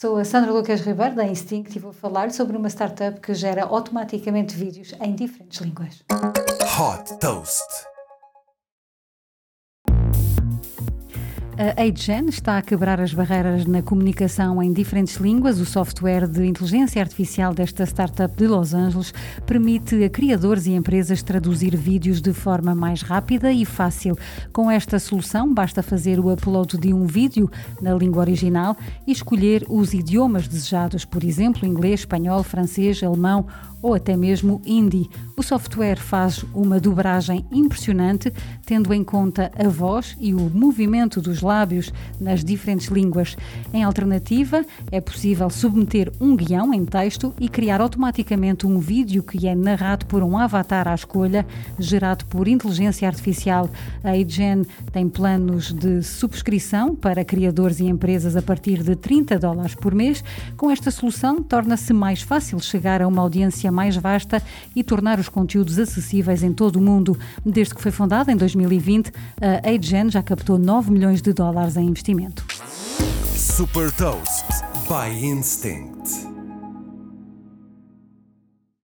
Sou a Sandra Lucas Ribeiro da Instinct e vou falar sobre uma startup que gera automaticamente vídeos em diferentes línguas. Hot Toast. A AgeGen está a quebrar as barreiras na comunicação em diferentes línguas. O software de inteligência artificial desta startup de Los Angeles permite a criadores e empresas traduzir vídeos de forma mais rápida e fácil. Com esta solução, basta fazer o upload de um vídeo na língua original e escolher os idiomas desejados, por exemplo, inglês, espanhol, francês, alemão ou até mesmo hindi. O software faz uma dobragem impressionante, tendo em conta a voz e o movimento dos lábios nas diferentes línguas. Em alternativa, é possível submeter um guião em texto e criar automaticamente um vídeo que é narrado por um avatar à escolha, gerado por inteligência artificial. A Agen tem planos de subscrição para criadores e empresas a partir de 30 dólares por mês. Com esta solução, torna-se mais fácil chegar a uma audiência mais vasta e tornar os conteúdos acessíveis em todo o mundo. Desde que foi fundada em 2020, a AgeGen já captou 9 milhões de dólares em investimento. Super Toast by Instinct.